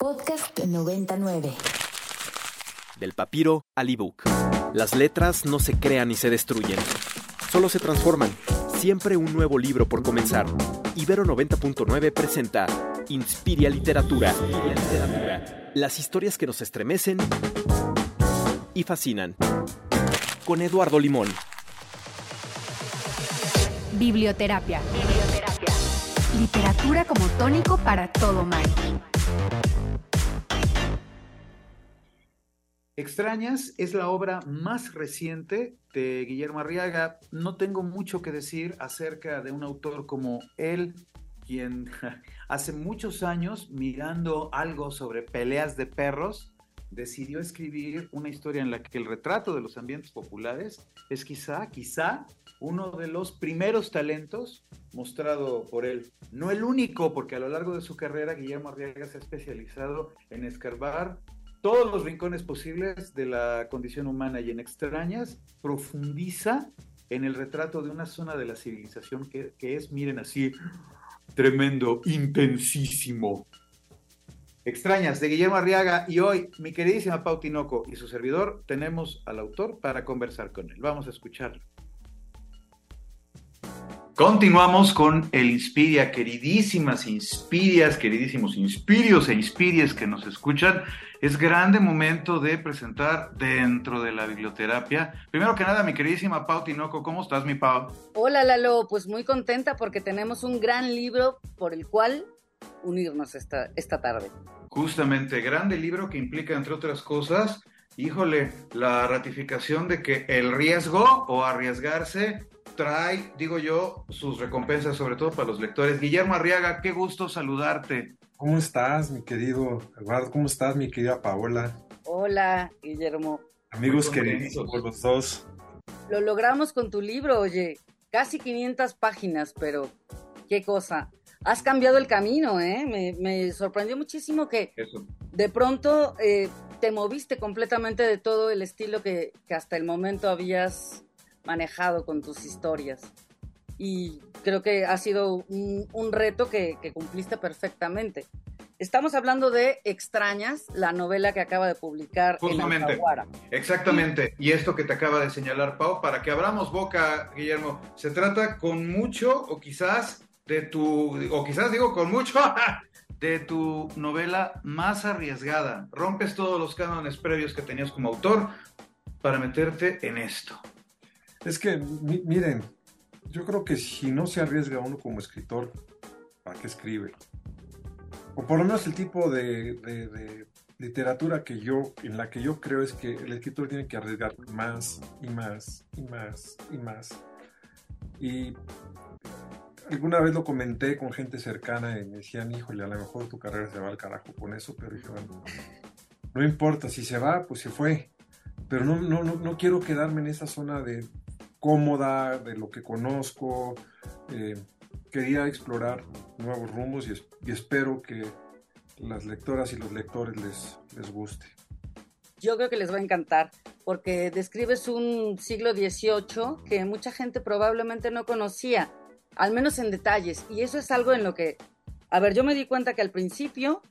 Podcast 99. Del papiro al ebook. Las letras no se crean ni se destruyen. Solo se transforman. Siempre un nuevo libro por comenzar. Ibero 90.9 presenta Inspiria Literatura. Las historias que nos estremecen y fascinan. Con Eduardo Limón. Biblioterapia. Literatura como tónico para todo mal. Extrañas es la obra más reciente de Guillermo Arriaga. No tengo mucho que decir acerca de un autor como él, quien hace muchos años, mirando algo sobre peleas de perros, decidió escribir una historia en la que el retrato de los ambientes populares es quizá, quizá, uno de los primeros talentos mostrado por él. No el único, porque a lo largo de su carrera Guillermo Arriaga se ha especializado en escarbar todos los rincones posibles de la condición humana y en extrañas profundiza en el retrato de una zona de la civilización que, es, miren así, tremendo, intensísimo. Extrañas de Guillermo Arriaga y hoy mi queridísima Pau Tinoco y su servidor tenemos al autor para conversar con él. Vamos a escucharlo. Continuamos con el Inspiria, queridísimas Inspirias, queridísimos Inspirios e Inspirias que nos escuchan. Es grande momento de presentar dentro de la biblioterapia. Primero que nada, mi queridísima Pau Tinoco, ¿cómo estás, mi Pau? Hola, Lalo, pues muy contenta porque tenemos un gran libro por el cual unirnos esta, esta tarde. Justamente, grande libro que implica, entre otras cosas, híjole, la ratificación de que el riesgo o arriesgarse trae, digo yo, sus recompensas, sobre todo para los lectores. Guillermo Arriaga, qué gusto saludarte. ¿Cómo estás, mi querido Eduardo? ¿Cómo estás, mi querida Paola? Hola, Guillermo. Amigos queridos, los dos. Lo logramos con tu libro, oye, casi 500 páginas, pero qué cosa. Has cambiado el camino, ¿eh? Me, me sorprendió muchísimo que Eso. de pronto eh, te moviste completamente de todo el estilo que, que hasta el momento habías manejado con tus historias. Y creo que ha sido un, un reto que, que, cumpliste perfectamente. Estamos hablando de Extrañas, la novela que acaba de publicar Justamente. Exactamente. Y esto que te acaba de señalar, Pau, para que abramos boca, Guillermo, se trata con mucho o quizás de tu, o quizás digo con mucho, de tu novela más arriesgada. Rompes todos los cánones previos que tenías como autor para meterte en esto. Es que, mi, miren, yo creo que si no se arriesga uno como escritor, ¿para qué escribe? O por lo menos el tipo de, literatura que yo, en la que yo creo es que el escritor tiene que arriesgar más y más y más y más. Y alguna vez lo comenté con gente cercana y me decían, híjole, a lo mejor tu carrera se va al carajo con eso, pero dije, bueno, no importa, si se va, pues se fue. Pero no, no, no, no quiero quedarme en esa zona de, cómoda, de lo que conozco. Eh, quería explorar nuevos rumbos y, y, espero que las lectoras y los lectores les, les guste. Yo creo que les va a encantar porque describes un siglo XVIII que mucha gente probablemente no conocía, al menos en detalles. Y eso es algo en lo que, a ver, yo me di cuenta que al principio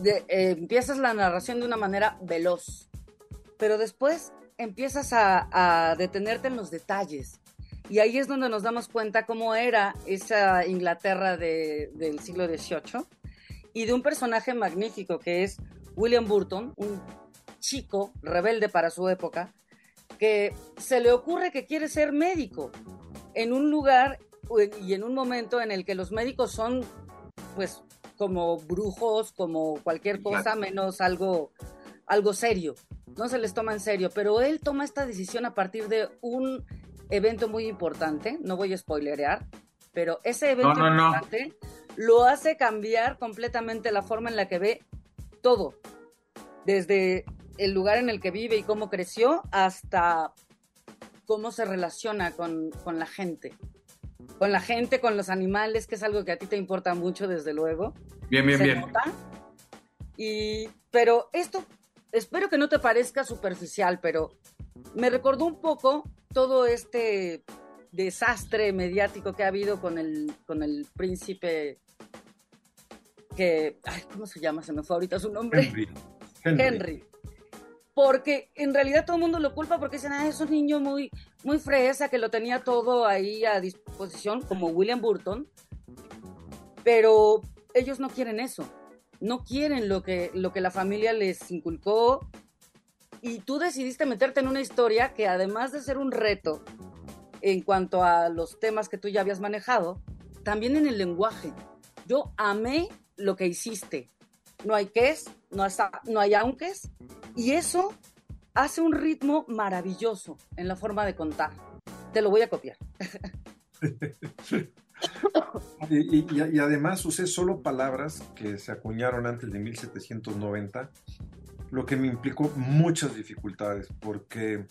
de, eh, empiezas la narración de una manera veloz, pero después empiezas a, a, detenerte en los detalles. Y ahí es donde nos damos cuenta cómo era esa Inglaterra de, del siglo XVIII y de un personaje magnífico que es William Burton, un chico rebelde para su época, que se le ocurre que quiere ser médico en un lugar y en un momento en el que los médicos son pues como brujos, como cualquier cosa, menos algo, algo serio no se les toma en serio, pero él toma esta decisión a partir de un evento muy importante, no voy a spoilerear, pero ese evento no, no, importante no. lo hace cambiar completamente la forma en la que ve todo, desde el lugar en el que vive y cómo creció hasta cómo se relaciona con, con la gente. Con la gente, con los animales, que es algo que a ti te importa mucho, desde luego. Bien, bien, se bien. Nota. Y, pero esto espero que no te parezca superficial, pero me recordó un poco todo este desastre mediático que ha habido con el, con el príncipe que, ay, ¿cómo se llama? Se me fue ahorita su nombre. Henry. Henry. Henry. Porque en realidad todo el mundo lo culpa porque dicen, ah, es un niño muy, muy fresa que lo tenía todo ahí a disposición, como William Burton. Pero ellos no quieren eso. No quieren lo que, lo que la familia les inculcó. Y tú decidiste meterte en una historia que además de ser un reto en cuanto a los temas que tú ya habías manejado, también en el lenguaje. Yo amé lo que hiciste. No hay ques, no no hay aunques, y eso hace un ritmo maravilloso en la forma de contar. Te lo voy a copiar. Y, y- y además usé solo palabras que se acuñaron antes de 1790, lo que me implicó muchas dificultades, porque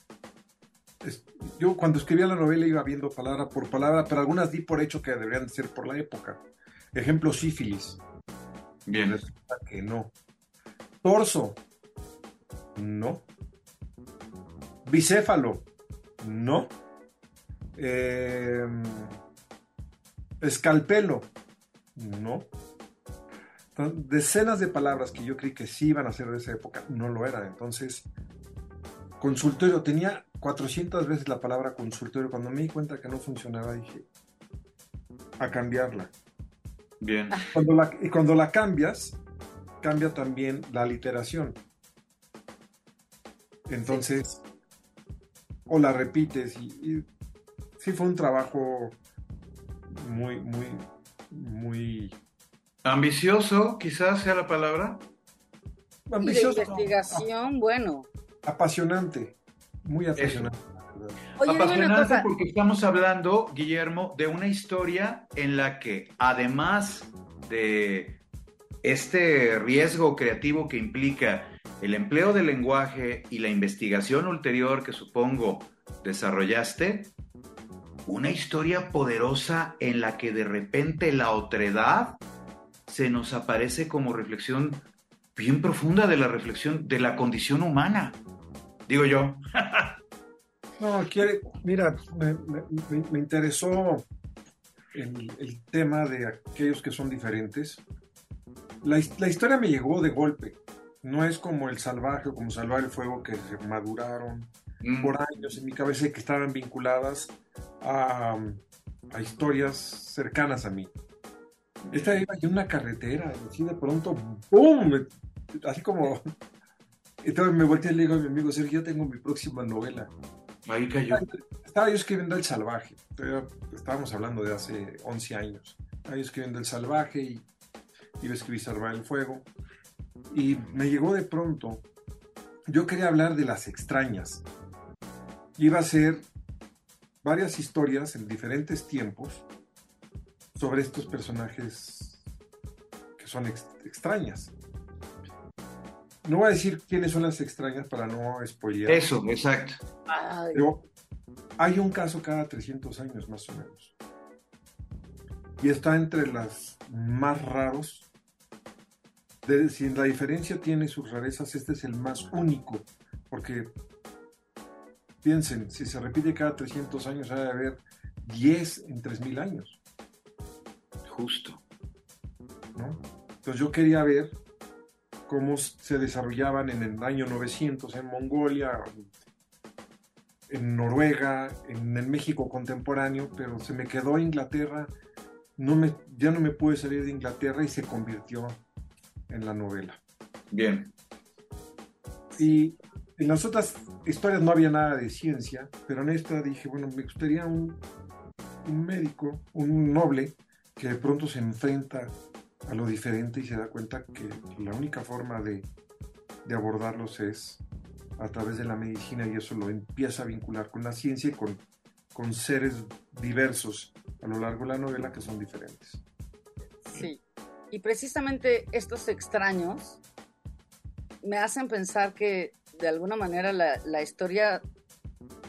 es- yo cuando escribía la novela iba viendo palabra por palabra, pero algunas di por hecho que deberían ser por la época. Ejemplo, sífilis. Bien. Resulta que no. Torso. No. Bicéfalo. No. Eh, escalpelo. No. Entonces, decenas de palabras que yo creí que sí iban a ser de esa época, no lo eran. Entonces, consultorio, tenía 400 veces la palabra consultorio. Cuando me di cuenta que no funcionaba, dije, a cambiarla. Bien. Cuando la- y cuando la cambias, cambia también la literación. Entonces, o la repites y, y sí fue un trabajo muy, muy, muy Ambicioso, quizás sea la palabra. Y de ambicioso, investigación, bueno. ap- apasionante, muy apasionante. Oye, una Apasionante cosa. porque estamos hablando, Guillermo, de una historia en la que, además de este riesgo creativo que implica el empleo del lenguaje y la investigación ulterior que supongo desarrollaste, una historia poderosa en la que de repente la otredad se nos aparece como reflexión bien profunda de la reflexión de la condición humana. Digo yo. No, quiere, mira, me, me- interesó el, el tema de aquellos que son diferentes. La, la historia me llegó de golpe. No es como el salvaje o como salvar el fuego que se maduraron Mm. por años en mi cabeza y que estaban vinculadas a, a historias cercanas a mí. Esta iba en una carretera y así de pronto. Me- Así como... Entonces me volteé y le digo a mi amigo Sergio, tengo mi próxima novela. Ahí cayó. Estaba yo escribiendo El Salvaje, estábamos hablando de hace 11 años. Estaba yo escribiendo El Salvaje y iba a escribir Salvar el Fuego. Y me llegó de pronto, yo quería hablar de las extrañas. Iba a hacer varias historias en diferentes tiempos sobre estos personajes que son ex- extrañas. No voy a decir quiénes son las extrañas para no spoilear. Eso, exacto. Pero hay un caso cada 300 años más o menos. Y está entre las más raros. De, si la diferencia tiene sus rarezas, este es el más único. Porque piensen, si se repite cada 300 años, ha de haber 10 en 3000 años. Justo. ¿no? Entonces yo quería ver cómo se desarrollaban en el año 900 en Mongolia, en Noruega, en el México contemporáneo, pero se me quedó Inglaterra, no me, ya no me pude salir de Inglaterra y se convirtió en la novela. Bien. Y en las otras historias no había nada de ciencia, pero en esta dije, bueno, me gustaría un, médico, un noble, que de pronto se enfrenta a lo diferente y se da cuenta que la única forma de, de abordarlos es a través de la medicina y eso lo empieza a vincular con la ciencia y con, con seres diversos a lo largo de la novela que son diferentes. Sí. Y precisamente estos extraños me hacen pensar que de alguna manera la, historia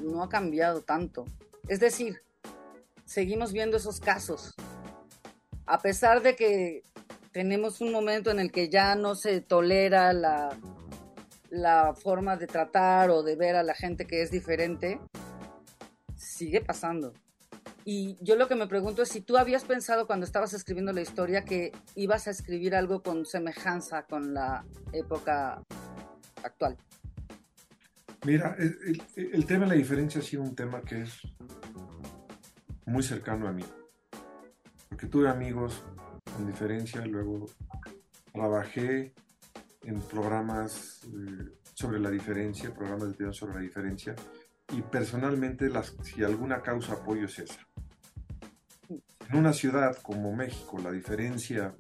no ha cambiado tanto. Es decir, seguimos viendo esos casos. A pesar de que tenemos un momento en el que ya no se tolera la, la forma de tratar o de ver a la gente que es diferente, sigue pasando. Y yo lo que me pregunto es si tú habías pensado cuando estabas escribiendo la historia que ibas a escribir algo con semejanza con la época actual. Mira, el, tema de la diferencia ha sido un tema que es muy cercano a mí. Porque tuve amigos con diferencia, luego trabajé en programas eh, sobre la diferencia, programas de video sobre la diferencia, y personalmente las, si alguna causa apoyo es esa. En una ciudad como México, la diferencia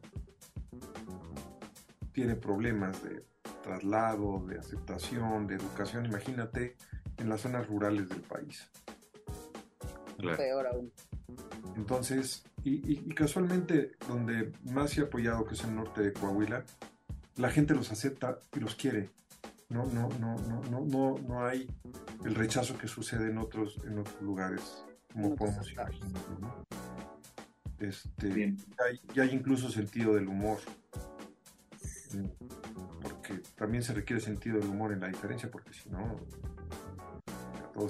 tiene problemas de traslado, de aceptación, de educación. Imagínate en las zonas rurales del país. Peor aún. Entonces, y, casualmente donde más se ha apoyado, que es el norte de Coahuila, la gente los acepta y los quiere. No, no, no, no, no, no, no hay el rechazo que sucede en otros, en otros lugares, como podemos imaginar. Este, ya hay, incluso sentido del humor. También se requiere sentido del humor en la diferencia, porque si no.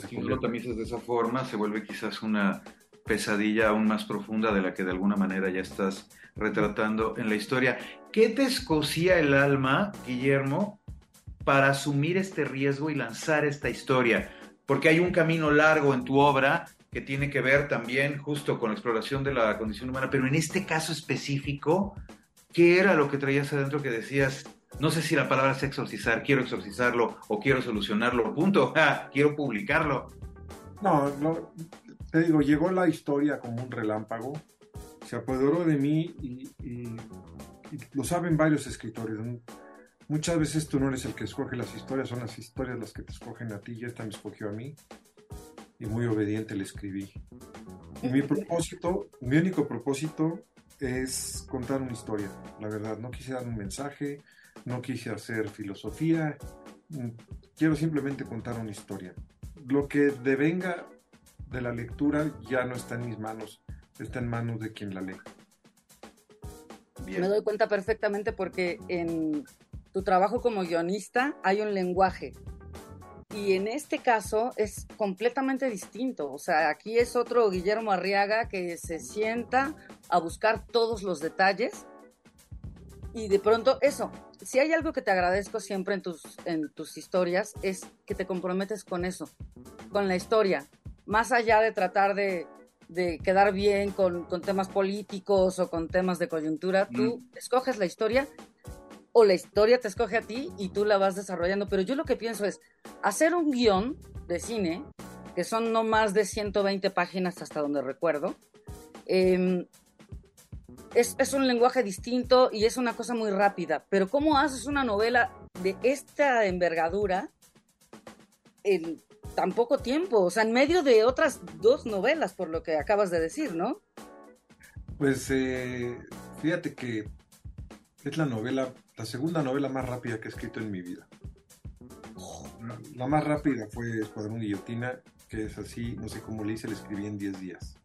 si lo tamizas de esa forma, se vuelve quizás una pesadilla aún más profunda de la que de alguna manera ya estás retratando en la historia. ¿Qué te escocía el alma, Guillermo, para asumir este riesgo y lanzar esta historia? Porque hay un camino largo en tu obra que tiene que ver también justo con la exploración de la condición humana, pero en este caso específico, ¿qué era lo que traías adentro que decías, no sé si la palabra es exorcizar, quiero exorcizarlo o quiero solucionarlo, punto, quiero publicarlo? No, no, te digo, llegó la historia como un relámpago, se apoderó de mí y, lo saben varios escritores. Muchas veces tú no eres el que escoge las historias, son las historias las que te escogen a ti y esta me escogió a mí y muy obediente le escribí. mi propósito, mi único propósito es contar una historia, la verdad. No quise dar un mensaje, no quise hacer filosofía, mm, quiero simplemente contar una historia. Lo que devenga de la lectura ya no está en mis manos, está en manos de quien la lee. Me doy cuenta perfectamente porque en tu trabajo como guionista hay un lenguaje y en este caso es completamente distinto. O sea, aquí es otro Guillermo Arriaga que se sienta a buscar todos los detalles y de pronto eso. Si hay algo que te agradezco siempre en tus, en tus historias es que te comprometes con eso, con la historia, más allá de tratar de, quedar bien con, temas políticos o con temas de coyuntura, tú escoges la historia o la historia te escoge a ti y tú la vas desarrollando. Pero yo lo que pienso es hacer un guion de cine, que son no más de 120 páginas hasta donde recuerdo, em, es, es, un lenguaje distinto y es una cosa muy rápida. Pero ¿cómo haces una novela de esta envergadura en tan poco tiempo, o sea, en medio de otras dos novelas, por lo que acabas de decir, ¿no? Pues eh, fíjate que es la novela, la segunda novela más rápida que he escrito en mi vida. La más rápida fue Escuadrón Guillotina, que es así, no sé cómo le hice, la escribí en 10 días.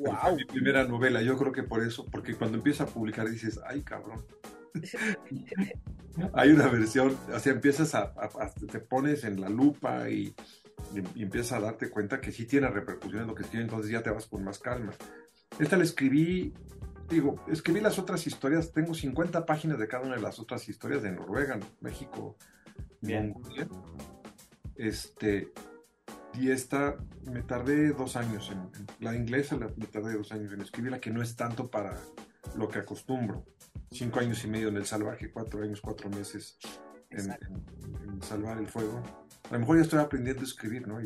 Wow. mi primera novela, yo creo que por eso, porque cuando empiezas a publicar dices, ay cabrón. Hay una versión, o sea, empiezas a, te pones en la lupa y, empiezas a darte cuenta que sí tiene repercusiones lo que escribes, entonces ya te vas con más calma. Esta la escribí, digo, escribí las otras historias, tengo 50 páginas de cada una de las otras historias de Noruega, México, Mongolia. Este, y esta me tardé dos años en, la inglesa me tardé dos años en escribirla, que no es tanto para lo que acostumbro cinco años y medio en el salvaje, cuatro años, cuatro meses en, salvar el fuego. A lo mejor ya estoy aprendiendo a escribir, ¿no?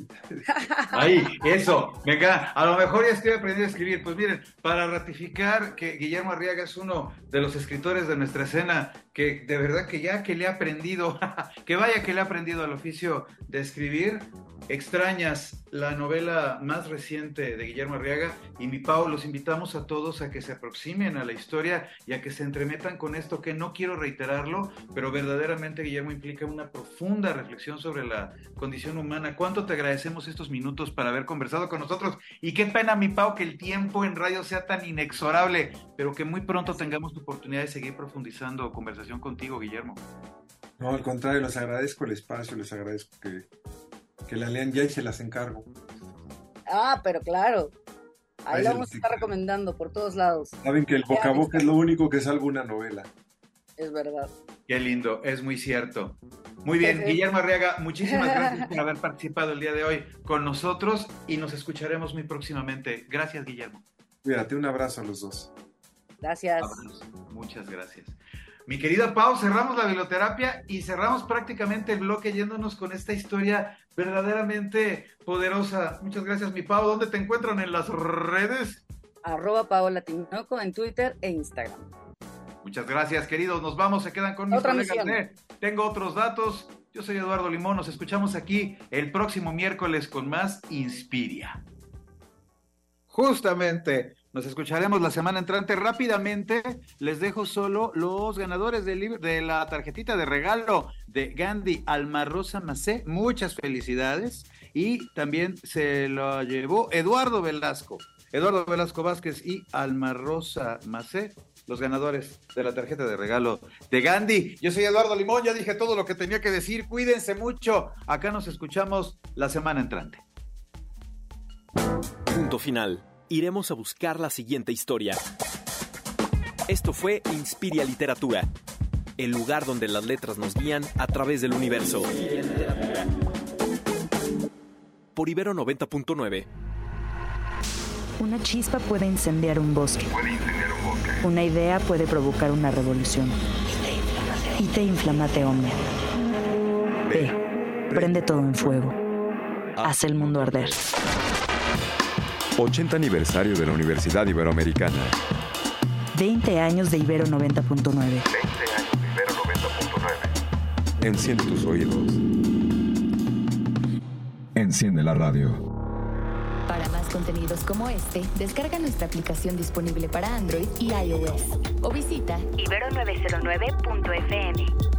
Ahí, eso, venga, a lo mejor ya estoy aprendiendo a escribir. Pues miren, para ratificar que Guillermo Arriaga es uno de los escritores de nuestra escena que de verdad que ya que le ha aprendido, que vaya que le ha aprendido al oficio de escribir, extrañas la novela más reciente de Guillermo Arriaga y mi Pau, los invitamos a todos a que se aproximen a la historia y a que se entremetan con esto que no quiero reiterarlo, pero verdaderamente Guillermo implica una profunda reflexión sobre la condición humana. ¿Cuánto te agradecemos estos minutos para haber conversado con nosotros? Y qué pena, mi Pau, que el tiempo en radio sea tan inexorable, pero que muy pronto tengamos la oportunidad de seguir profundizando conversación contigo, Guillermo. No, al contrario, les agradezco el espacio, les agradezco que que la lean ya y se las encargo. Ah, pero claro. Ahí Ahí la vamos a estar recomendando por todos lados. Saben que el boca a boca es lo único que salva una novela. Es verdad. Qué lindo, es muy cierto. Muy bien, Guillermo Arriaga, muchísimas gracias por haber participado el día de hoy con nosotros y nos escucharemos muy próximamente. Gracias, Guillermo. Cuídate, un abrazo a los dos. Gracias. Abrazo. Muchas gracias. Mi querida Pau, cerramos la biblioterapia y cerramos prácticamente el bloque yéndonos con esta historia verdaderamente poderosa. Muchas gracias, mi Pau. ¿Dónde te encuentran en las redes? Arroba Paola Tinoco en Twitter e Instagram. Muchas gracias, queridos. Nos vamos, se quedan con mis Otra colegas de Tengo otros datos. Yo soy Eduardo Limón. Nos escuchamos aquí el próximo miércoles con más Inspiria. Justamente, nos escucharemos la semana entrante. Rápidamente, les dejo solo los ganadores de la tarjetita de regalo de Gandhi Alma Rosa Macé. Muchas felicidades. Y también se lo llevó Eduardo Velasco. Eduardo Velasco Vázquez y Alma Rosa Macé, los ganadores de la tarjeta de regalo de Gandhi. Yo soy Eduardo Limón, ya dije todo lo que tenía que decir. Cuídense mucho. Acá nos escuchamos la semana entrante. Punto final. Iremos a buscar la siguiente historia. Esto fue Inspiria Literatura, el lugar donde las letras nos guían a través del universo. Por Ibero 90.9. Una chispa puede incendiar un bosque. Una idea puede provocar una revolución. Y te inflamate omnia. Ve, prende todo en fuego. Haz el mundo arder. 80 aniversario de la Universidad Iberoamericana. 20 años de Ibero 90.9. Enciende tus oídos. Enciende la radio. Para más contenidos como este, descarga nuestra aplicación disponible para Android y iOS o visita ibero909.fm.